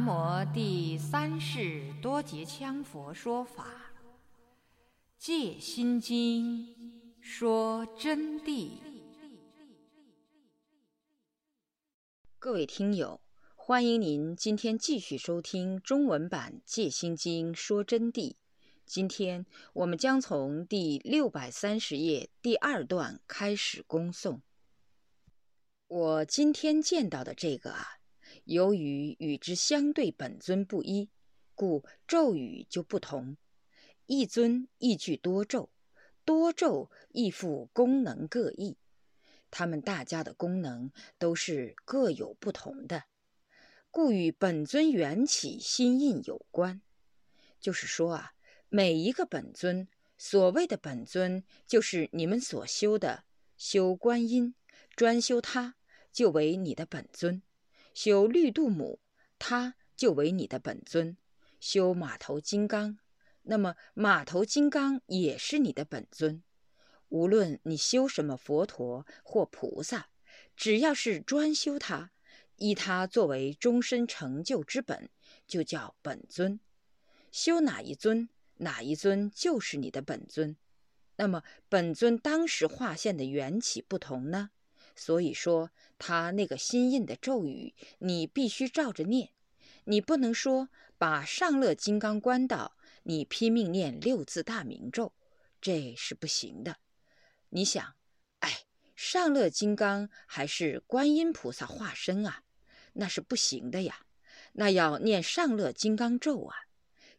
南无第三世多杰羌佛说法，《戒心经》说真谛。各位听友，欢迎您今天继续收听中文版《戒心经》说真谛。今天我们将从第六百三十页第二段开始恭诵。我今天见到的这个啊。由于与之相对本尊不一，故咒语就不同。一尊亦具多咒，多咒亦复功能各异。他们大家的功能都是各有不同的，故与本尊缘起心印有关。就是说啊，每一个本尊，所谓的本尊，就是你们所修的，修观音，专修它，就为你的本尊。修绿度母，它就为你的本尊；修马头金刚，那么马头金刚也是你的本尊。无论你修什么佛陀或菩萨，只要是专修它，以它作为终身成就之本，就叫本尊。修哪一尊，哪一尊就是你的本尊。那么本尊当时化现的缘起不同呢？所以说，他那个心印的咒语，你必须照着念。你不能说把上乐金刚关到，你拼命念六字大明咒，这是不行的。你想，哎，上乐金刚还是观音菩萨化身啊，那是不行的呀。那要念上乐金刚咒啊，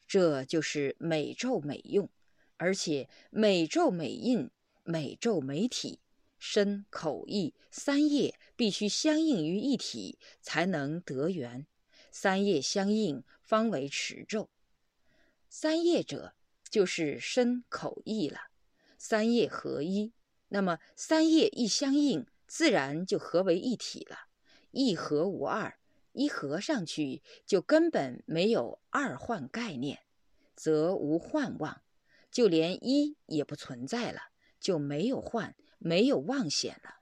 这就是每咒每用，而且每咒每印，每咒每体。身口意三业必须相应于一体，才能得缘。三业相应，方为持咒。三业者，就是身口意了。三业合一，那么三业一相应，自然就合为一体了。一合无二，一合上去，就根本没有二幻概念，则无幻妄，就连一也不存在了，就没有幻。没有妄显了，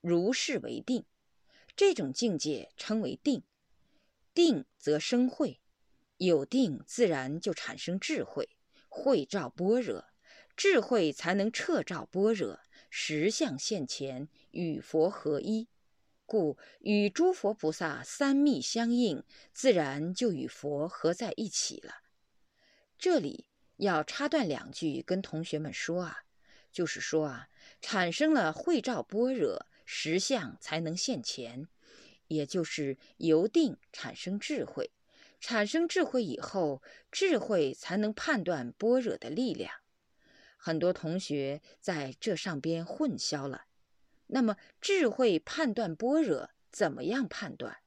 如是为定，这种境界称为定。定则生慧，有定自然就产生智慧，慧照般若，智慧才能彻照般若，实相现前，与佛合一，故与诸佛菩萨三密相应，自然就与佛合在一起了。这里要插断两句，跟同学们说啊，就是说啊。产生了慧照般若实相，才能现前，也就是由定产生智慧，产生智慧以后，智慧才能判断般若的力量。很多同学在这上边混淆了。那么智慧判断般若，怎么样判断？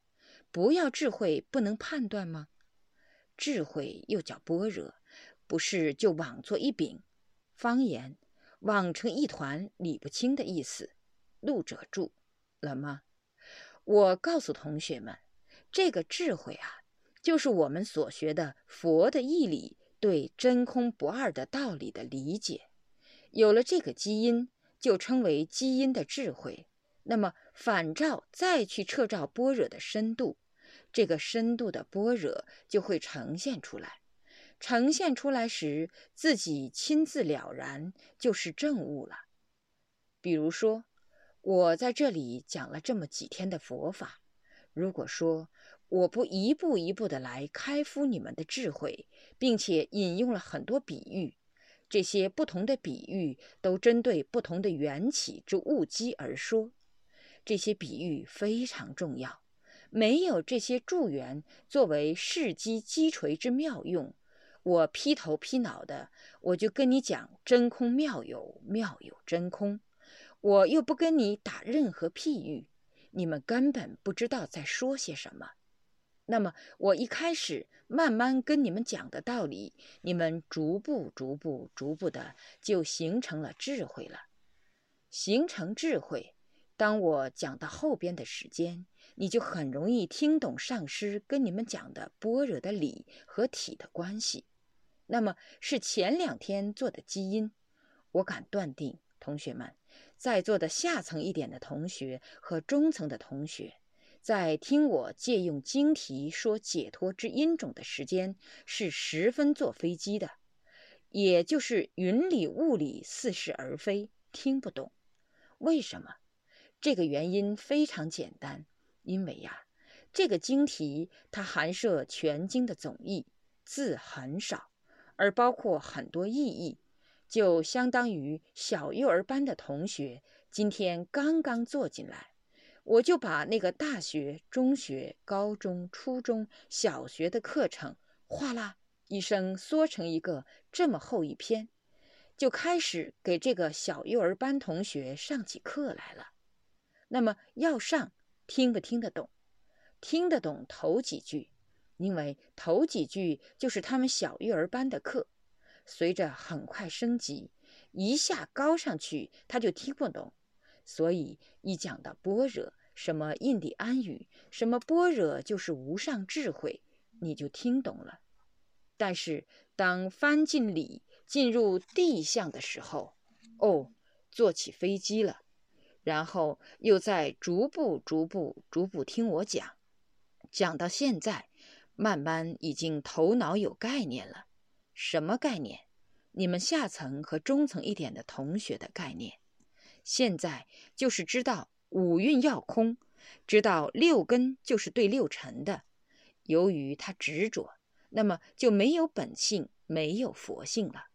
不要智慧不能判断吗？智慧又叫般若，不是就妄作一柄？方言。网成一团，理不清的意思。录者注了吗？我告诉同学们，这个智慧啊，就是我们所学的佛的义理，对真空不二的道理的理解。有了这个基因，就称为基因的智慧。那么反照再去彻照般若的深度，这个深度的般若就会呈现出来。呈现出来时，自己亲自了然，就是正悟了。比如说，我在这里讲了这么几天的佛法，如果说我不一步一步的来开敷你们的智慧，并且引用了很多比喻，这些不同的比喻都针对不同的缘起之物机而说，这些比喻非常重要。没有这些助缘作为事机击锤之妙用。我劈头劈脑的，我就跟你讲真空妙有，妙有真空，我又不跟你打任何譬喻，你们根本不知道在说些什么。那么我一开始慢慢跟你们讲的道理，你们逐步、逐步、逐步的就形成了智慧了。形成智慧，当我讲到后边的时间，你就很容易听懂上师跟你们讲的般若的理和体的关系。那么是前两天做的基因，我敢断定，同学们在座的下层一点的同学和中层的同学，在听我借用经题说解脱之因种的时间，是十分坐飞机的，也就是云里雾里，似是而非，听不懂。为什么？这个原因非常简单，因为呀，这个经题它含摄全经的总义，字很少，而包括很多意义。就相当于小幼儿班的同学今天刚刚坐进来，我就把那个大学、中学、高中、初中小学的课程哗啦一声缩成一个这么厚一篇，就开始给这个小幼儿班同学上起课来了。那么要上，听不听得懂？听得懂头几句，因为头几句就是他们小幼儿班的课。随着很快升级，一下高上去，他就听不懂。所以一讲到般若，什么印第安语，什么般若就是无上智慧，你就听懂了。但是当翻进里，进入地相的时候，哦，坐起飞机了，然后又在逐步、逐步、逐步听我讲，讲到现在，慢慢已经头脑有概念了。什么概念？你们下层和中层一点的同学的概念，现在就是知道五蕴要空，知道六根就是对六尘的。由于他执着，那么就没有本性，没有佛性了。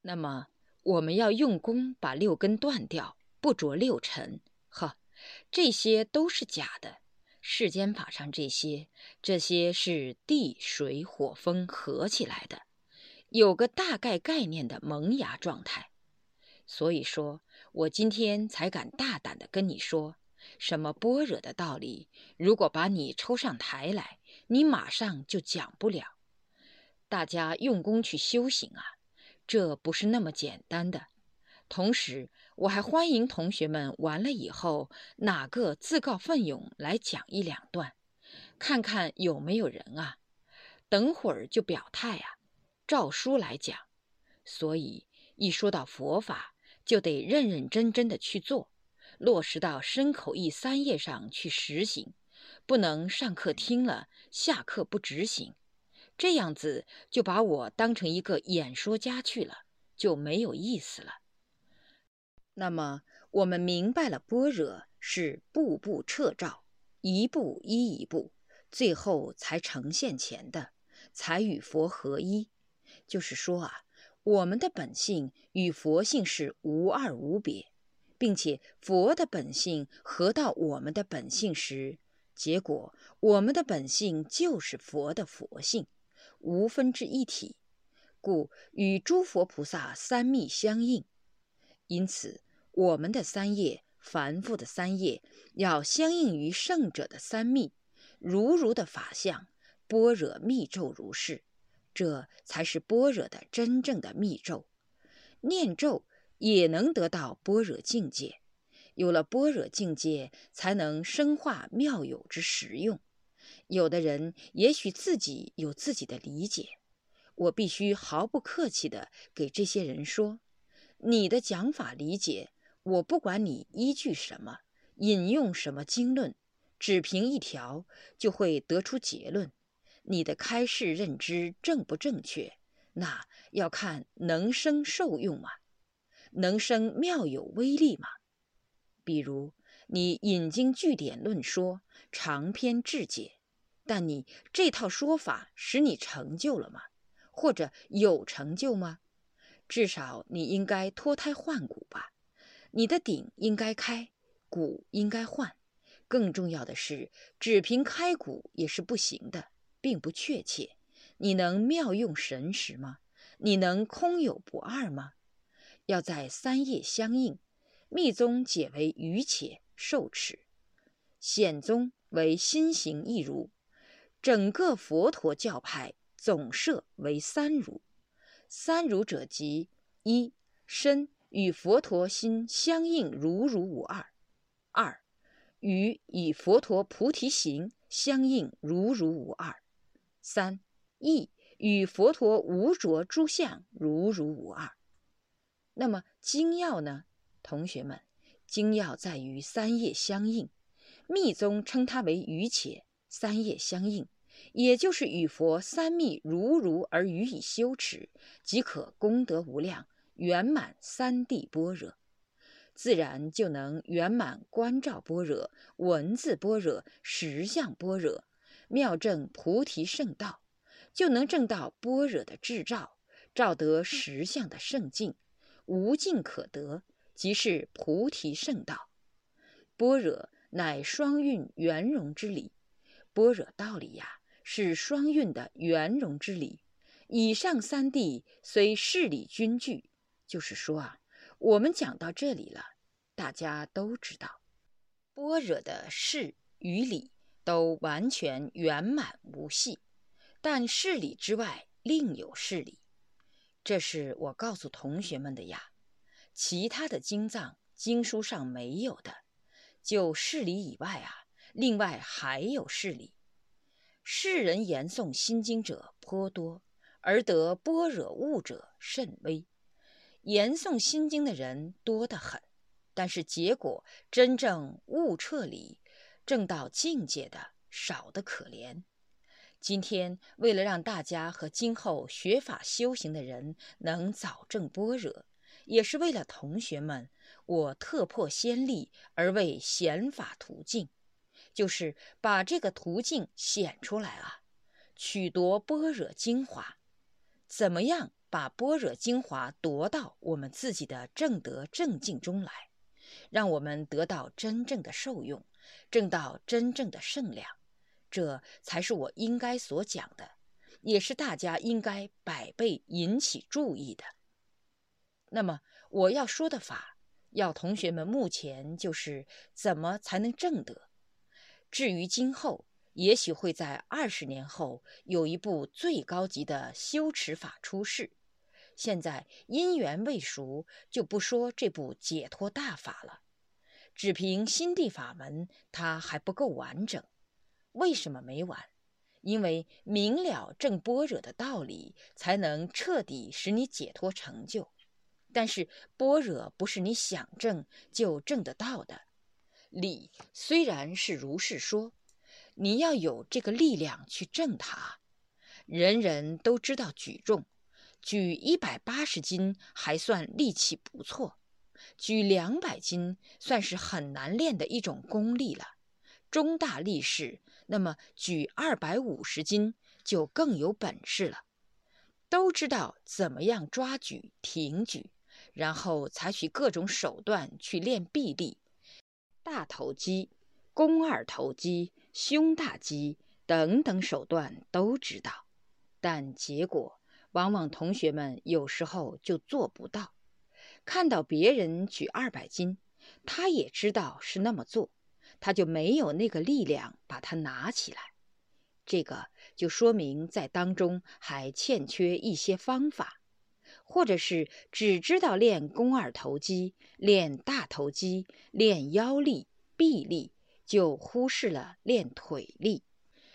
那么我们要用功把六根断掉，不着六尘。呵，这些都是假的。世间法上这些，这些是地水火风合起来的。有个大概概念的萌芽状态，所以说我今天才敢大胆的跟你说，什么般若的道理，如果把你抽上台来，你马上就讲不了。大家用功去修行啊，这不是那么简单的。同时，我还欢迎同学们完了以后，哪个自告奋勇来讲一两段，看看有没有人啊。等会儿就表态啊。照书来讲，所以一说到佛法，就得认认真真的去做，落实到身口意三业上去实行，不能上课听了，下课不执行，这样子就把我当成一个演说家去了，就没有意思了。那么我们明白了，般若是步步彻照，一步一一步，最后才呈现前的，才与佛合一。就是说啊，我们的本性与佛性是无二无别，并且佛的本性合到我们的本性时，结果我们的本性就是佛的佛性，无分之一体，故与诸佛菩萨三密相应。因此，我们的三业，凡夫的三业，要相应于圣者的三密，如如的法相，般若密咒如是。这才是般若的真正的密咒，念咒也能得到般若境界。有了般若境界，才能深化妙有之实用。有的人也许自己有自己的理解，我必须毫不客气地给这些人说：你的讲法理解，我不管你依据什么，引用什么经论，只凭一条就会得出结论。你的开示认知正不正确？那要看能生受用吗？能生妙有威力吗？比如你引经据典论说长篇志解，但你这套说法使你成就了吗？或者有成就吗？至少你应该脱胎换骨吧？你的顶应该开，骨应该换。更重要的是，只凭开骨也是不行的。并不确切，你能妙用神识吗？你能空有不二吗？要在三业相应，密宗解为余且受持，显宗为心行一如，整个佛陀教派总设为三如。三如者即一身与佛陀心相应如如无二；二与以佛陀菩提行相应如如无二。三意与佛陀无着诸相如如无二。那么精要呢？同学们，精要在于三业相应，密宗称它为瑜伽，三业相应，也就是与佛三密如如而予以修持，即可功德无量，圆满三谛般若，自然就能圆满观照般若、文字般若、实相般若，妙证菩提圣道，就能证到般若的智照，照得实相的圣境，无尽可得，即是菩提圣道。般若乃双运圆融之理，般若道理呀，是双运的圆融之理。以上三谛虽事理均具，就是说啊，我们讲到这里了，大家都知道，般若的事与理都完全圆满无隙，但事理之外另有事理，这是我告诉同学们的呀，其他的经藏经书上没有的。就事理以外啊，另外还有事理。世人言诵心经者颇多，而得般若悟者甚微。言诵心经的人多得很，但是结果真正悟彻理、正到境界的少得可怜。今天为了让大家和今后学法修行的人能早证般若，也是为了同学们。我特破先例而为显法途径，就是把这个途径显出来啊，取夺般若精华。怎么样把般若精华夺到我们自己的正德正境中来，让我们得到真正的受用，证到真正的圣量，这才是我应该所讲的，也是大家应该百倍引起注意的。那么我要说的法。要同学们目前就是怎么才能正得？至于今后，也许会在二十年后有一部最高级的修持法出世。现在因缘未熟，就不说这部解脱大法了。只凭心地法门，它还不够完整。为什么没完？因为明了正般若的道理，才能彻底使你解脱成就。但是般若不是你想证就证得到的，理虽然是如是说，你要有这个力量去证它。人人都知道举重，举一百八十斤还算力气不错，举两百斤算是很难练的一种功力了。中大力士，那么举二百五十斤就更有本事了。都知道怎么样抓举、挺举。然后采取各种手段去练臂力，大头肌、肱二头肌、胸大肌等等手段都知道，但结果往往同学们有时候就做不到。看到别人举二百斤，他也知道是那么做，他就没有那个力量把它拿起来。这个就说明在当中还欠缺一些方法。或者是只知道练肱二头肌、练大头肌、练腰力、臂力，就忽视了练腿力。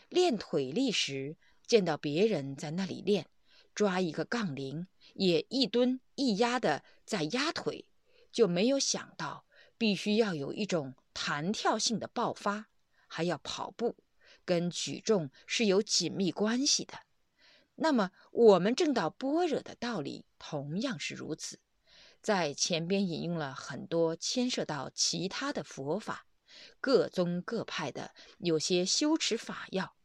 练腿力时，见到别人在那里练，抓一个杠铃，也一蹲一压的在压腿，就没有想到必须要有一种弹跳性的爆发，还要跑步，跟举重是有紧密关系的。那么，我们证到般若的道理同样是如此。在前边引用了很多牵涉到其他的佛法，各宗各派的有些修持法要，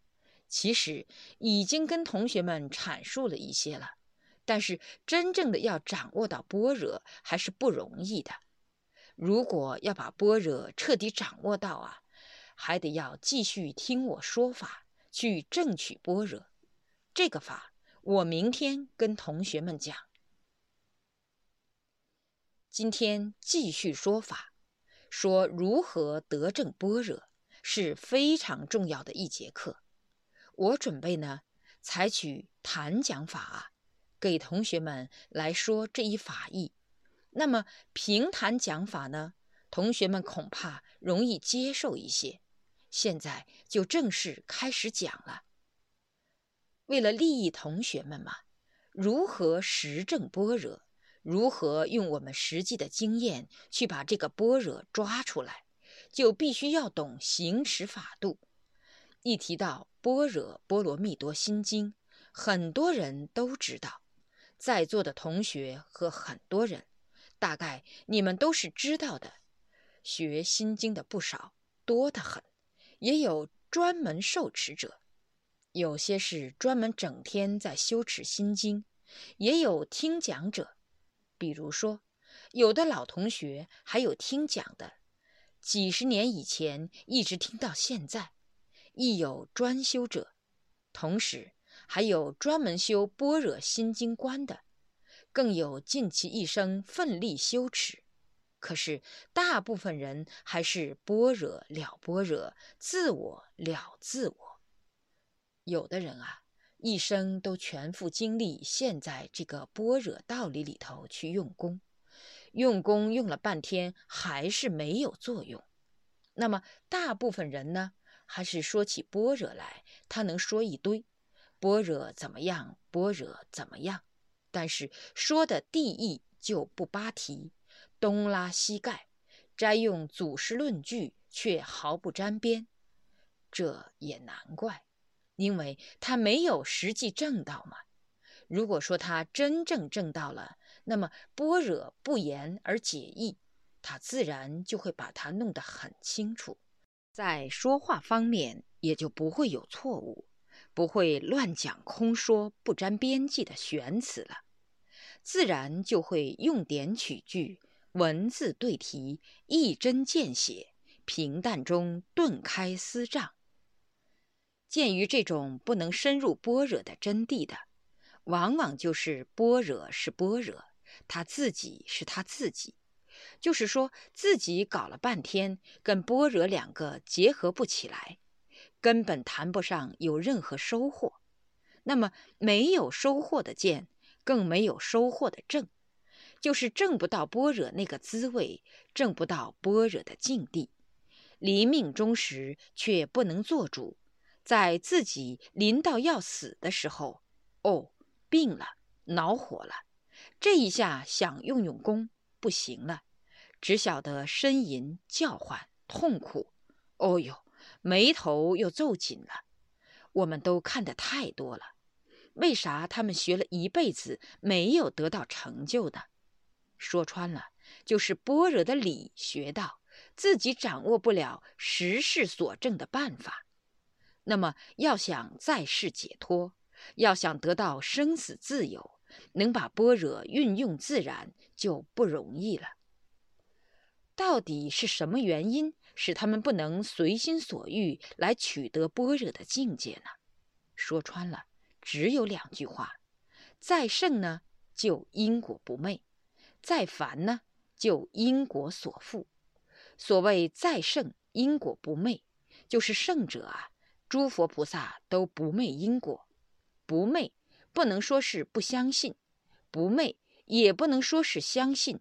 其实已经跟同学们阐述了一些了。但是，真正的要掌握到般若还是不容易的。如果要把般若彻底掌握到啊，还得要继续听我说法，去证取般若。这个法，我明天跟同学们讲。今天继续说法，说如何得正般若是非常重要的一节课。我准备呢，采取谈讲法，给同学们来说这一法义。那么平谈讲法呢，同学们恐怕容易接受一些。现在就正式开始讲了。为了利益同学们嘛，如何实证般若？如何用我们实际的经验去把这个般若抓出来？就必须要懂行持法度。一提到《般若波罗蜜多心经》，很多人都知道，在座的同学和很多人，大概你们都是知道的。学心经的不少，多得很，也有专门受持者，有些是专门整天在修持心经，也有听讲者。比如说，有的老同学还有听讲的，几十年以前一直听到现在。亦有专修者，同时还有专门修般若心经观的，更有尽其一生奋力修持。可是大部分人还是般若了般若，自我了自我。有的人啊，一生都全副精力陷在这个般若道理里头去用功，用功用了半天还是没有作用。那么大部分人呢？还是说起般若来，他能说一堆，般若怎么样？般若怎么样？但是说的地义就不扒题，东拉西盖，摘用祖师论据，却毫不沾边。这也难怪，因为他没有实际证道嘛。如果说他真正证到了，那么般若不言而解义，他自然就会把它弄得很清楚。在说话方面也就不会有错误，不会乱讲空说不沾边际的玄词了，自然就会用典取句，文字对题，一针见血，平淡中顿开思障。鉴于这种不能深入般若的真谛的，往往就是般若是般若，他自己是他自己。就是说自己搞了半天，跟般若两个结合不起来，根本谈不上有任何收获。那么没有收获的见，更没有收获的正，就是证不到般若那个滋味，证不到般若的境地。临命终时却不能做主，在自己临到要死的时候，哦，病了，恼火了，这一下想用用功，不行了。只晓得呻吟、叫唤、痛苦，哦呦，眉头又皱紧了。我们都看得太多了，为啥他们学了一辈子没有得到成就的？说穿了，就是般若的理学到，自己掌握不了时事所证的办法。那么要想在世解脱，要想得到生死自由，能把般若运用自然，就不容易了。到底是什么原因使他们不能随心所欲来取得般若的境界呢？说穿了，只有两句话：再圣呢，就因果不昧；再凡呢，就因果所缚。所谓再圣因果不昧，就是圣者啊，诸佛菩萨都不昧因果。不昧不能说是不相信，不昧也不能说是相信，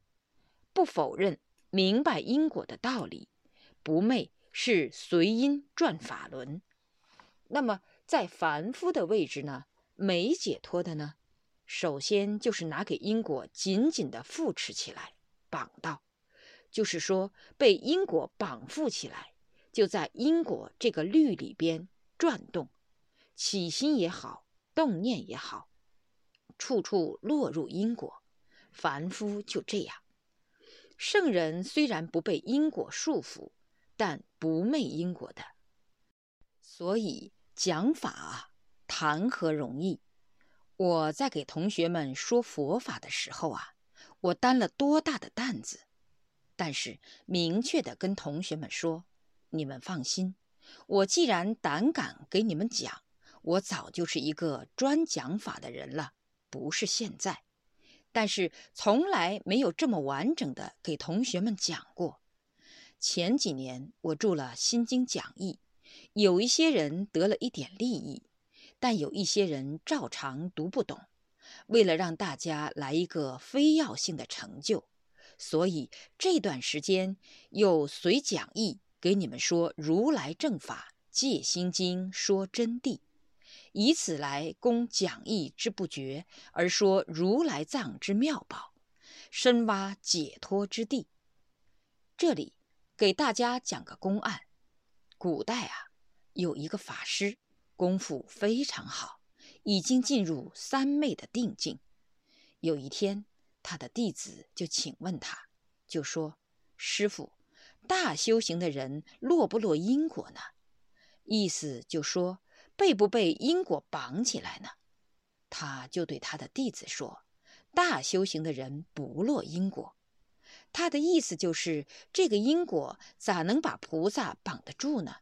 不否认。明白因果的道理，不昧是随因转法轮。那么在凡夫的位置呢？没解脱的呢？首先就是拿给因果紧紧的扶持起来，绑到，就是说被因果绑缚起来，就在因果这个律里边转动，起心也好，动念也好，处处落入因果。凡夫就这样。圣人虽然不被因果束缚，但不昧因果的。所以讲法啊，谈何容易？我在给同学们说佛法的时候啊，我担了多大的担子！但是明确的跟同学们说，你们放心，我既然胆敢给你们讲，我早就是一个专讲法的人了，不是现在。但是从来没有这么完整的给同学们讲过。前几年我著了《心经讲义》，有一些人得了一点利益，但有一些人照常读不懂。为了让大家来一个非要性的成就，所以这段时间又随讲义给你们说如来正法，戒心经说真谛。以此来供讲义之不绝，而说如来藏之妙宝，深挖解脱之地。这里给大家讲个公案。古代啊，有一个法师，功夫非常好，已经进入三昧的定境。有一天，他的弟子就请问他，就说：“师傅，大修行的人落不落因果呢？”意思就说被不被因果绑起来呢？他就对他的弟子说：“大修行的人不落因果。”他的意思就是，这个因果咋能把菩萨绑得住呢？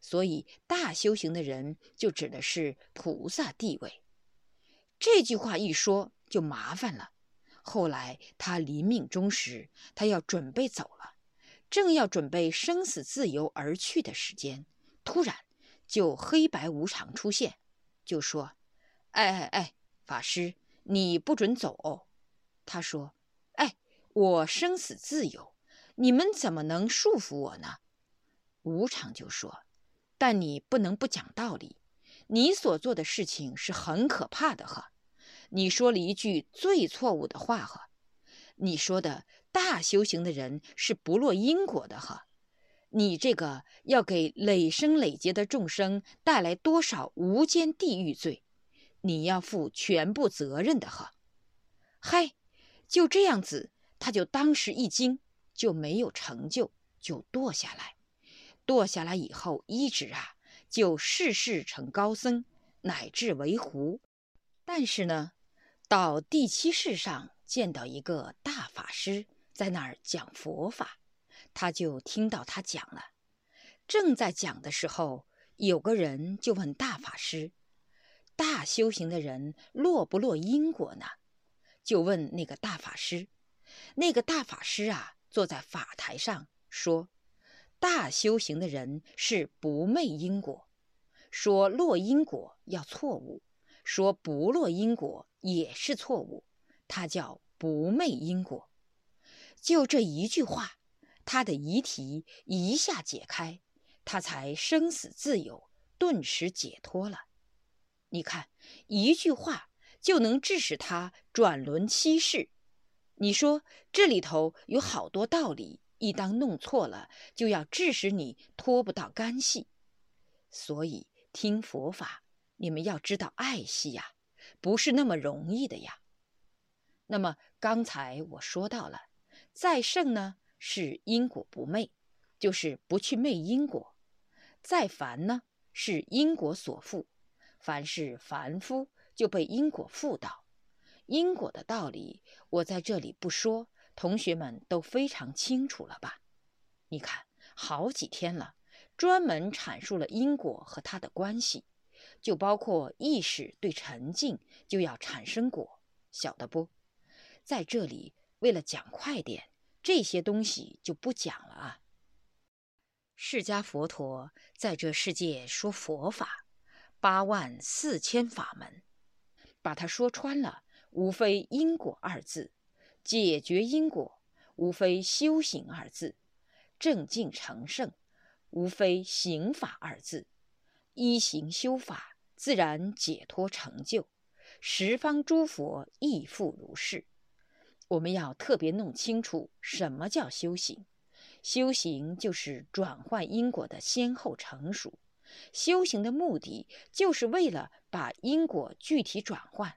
所以，大修行的人就指的是菩萨地位。这句话一说就麻烦了。后来他临命终时，他要准备走了，正要准备生死自由而去的时间，突然就黑白无常出现，就说：“哎哎哎，法师，你不准走哦。”他说。哎我生死自由，你们怎么能束缚我呢？无常就说：“但你不能不讲道理，你所做的事情是很可怕的呵。你说了一句最错误的话呵，你说的大修行的人是不落因果的呵，你这个要给累生累劫的众生带来多少无间地狱罪，你要负全部责任的呵。嗨，就这样子。”他就当时一惊，就没有成就，就堕下来。堕下来以后，一直啊，就世世成高僧，乃至为狐。但是呢，到第七世上见到一个大法师在那儿讲佛法，他就听到他讲了。正在讲的时候，有个人就问大法师：“大修行的人落不落因果呢？”就问那个大法师。那个大法师啊，坐在法台上说：“大修行的人是不昧因果，说落因果要错误，说不落因果也是错误，他叫不昧因果。”就这一句话，他的疑题一下解开，他才生死自由，顿时解脱了。你看，一句话就能致使他转轮七世。你说这里头有好多道理，一当弄错了，就要致使你脱不到干系。所以听佛法，你们要知道爱惜呀，不是那么容易的呀。那么刚才我说到了，再胜呢是因果不昧，就是不去昧因果；再凡呢是因果所缚，凡是凡夫就被因果缚到。因果的道理，我在这里不说，同学们都非常清楚了吧？你看，好几天了，专门阐述了因果和它的关系，就包括意识对沉静就要产生果，晓得不？在这里，为了讲快点，这些东西就不讲了啊。释迦佛陀在这世界说佛法，八万四千法门，把它说穿了。无非因果二字，解决因果；无非修行二字，正境成圣；无非行法二字，依行修法，自然解脱成就。十方诸佛亦复如是。我们要特别弄清楚什么叫修行。修行就是转换因果的先后成熟。修行的目的就是为了把因果具体转换。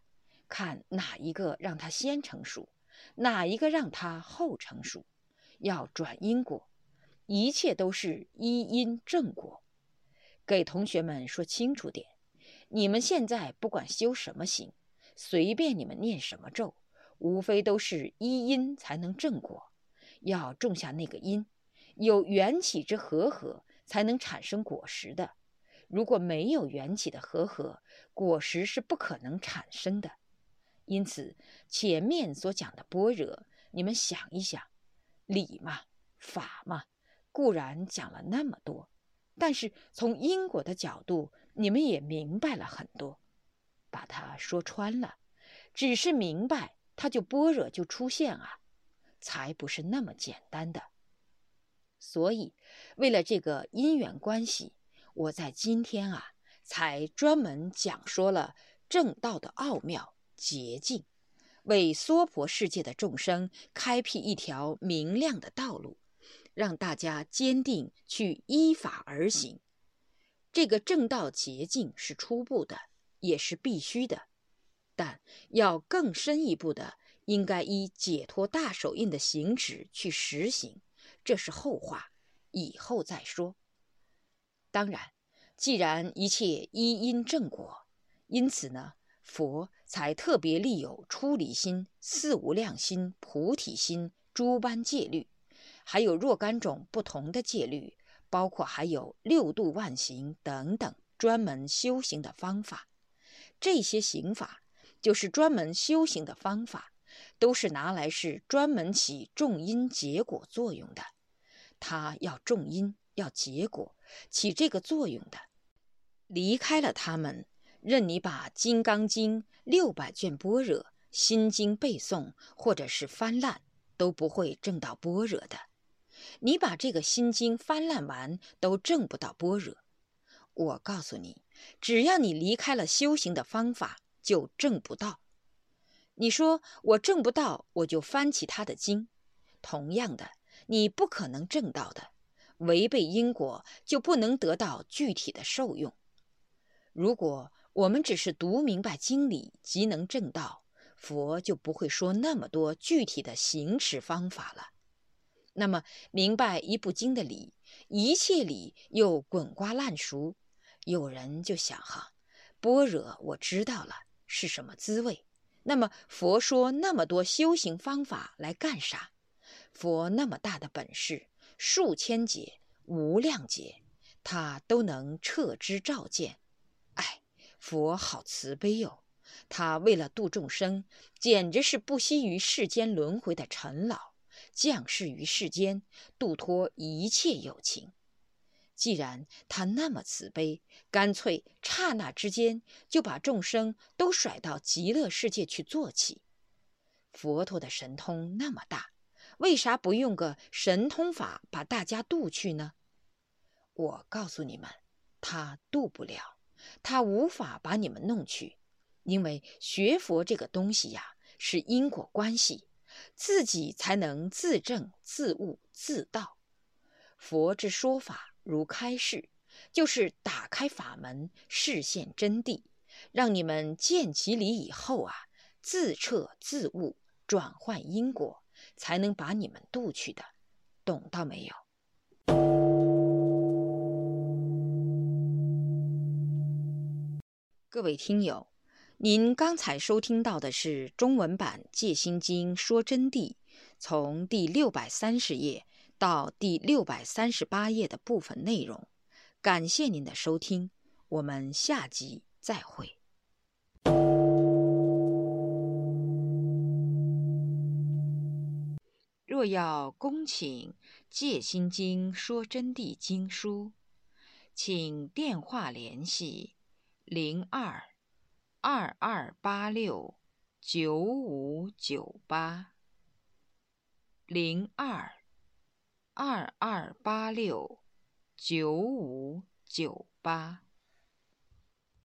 看哪一个让它先成熟，哪一个让它后成熟，要转因果，一切都是一因正果。给同学们说清楚点，你们现在不管修什么行，随便你们念什么咒，无非都是一因才能正果，要种下那个因，有缘起之和合，才能产生果实的。如果没有缘起的和合，果实是不可能产生的。因此，前面所讲的般若，你们想一想，理嘛、法嘛，固然讲了那么多，但是从因果的角度，你们也明白了很多。把它说穿了，只是明白，它就般若就出现啊，才不是那么简单的。所以，为了这个因缘关系，我在今天啊，才专门讲说了正道的奥妙。捷径，为娑婆世界的众生开辟一条明亮的道路，让大家坚定去依法而行。这个正道捷径是初步的，也是必须的，但要更深一步的，应该依解脱大手印的行止去实行，这是后话，以后再说。当然，既然一切依因正果，因此呢，佛才特别立有出离心、四无量心、菩提心诸般戒律，还有若干种不同的戒律。包括还有六度万行等等专门修行的方法，这些行法就是专门修行的方法，都是拿来是专门起重因结果作用的。它要重因，要结果，起这个作用的。离开了他们，任你把《金刚经》六百卷般若、心经背诵，或者是翻烂，都不会证到般若的。你把这个心经翻烂完，都证不到般若。我告诉你，只要你离开了修行的方法，就证不到。你说我证不到，我就翻起他的经。同样的，你不可能证到的，违背因果就不能得到具体的受用。如果我们只是读明白经理，即能证道，佛就不会说那么多具体的行持方法了。那么，明白一部经的理，一切理又滚瓜烂熟，有人就想哈，般若我知道了是什么滋味。那么佛说那么多修行方法来干啥？佛那么大的本事，数千劫、无量劫，他都能彻知照见。哎，佛好慈悲哟，他为了度众生，简直是不惜于世间轮回的尘劳。降世于世间，度脱一切有情。既然他那么慈悲，干脆刹那之间就把众生都甩到极乐世界去做起。佛陀的神通那么大，为啥不用个神通法把大家渡去呢？我告诉你们，他渡不了，他无法把你们弄去，因为学佛这个东西呀，是因果关系。自己才能自证、自悟、自道。佛之说法如开示，就是打开法门，示现真谛，让你们见其理以后啊，自彻自悟，转换因果，才能把你们渡去的。懂到没有？各位听友。您刚才收听到的是中文版《戒心经说真谛》，从第六百三十页到第六百三十八页的部分内容。感谢您的收听，我们下集再会。若要恭请《戒心经说真谛》经书，请电话联系零二。二二八六九五九八零二二二八六九五九八。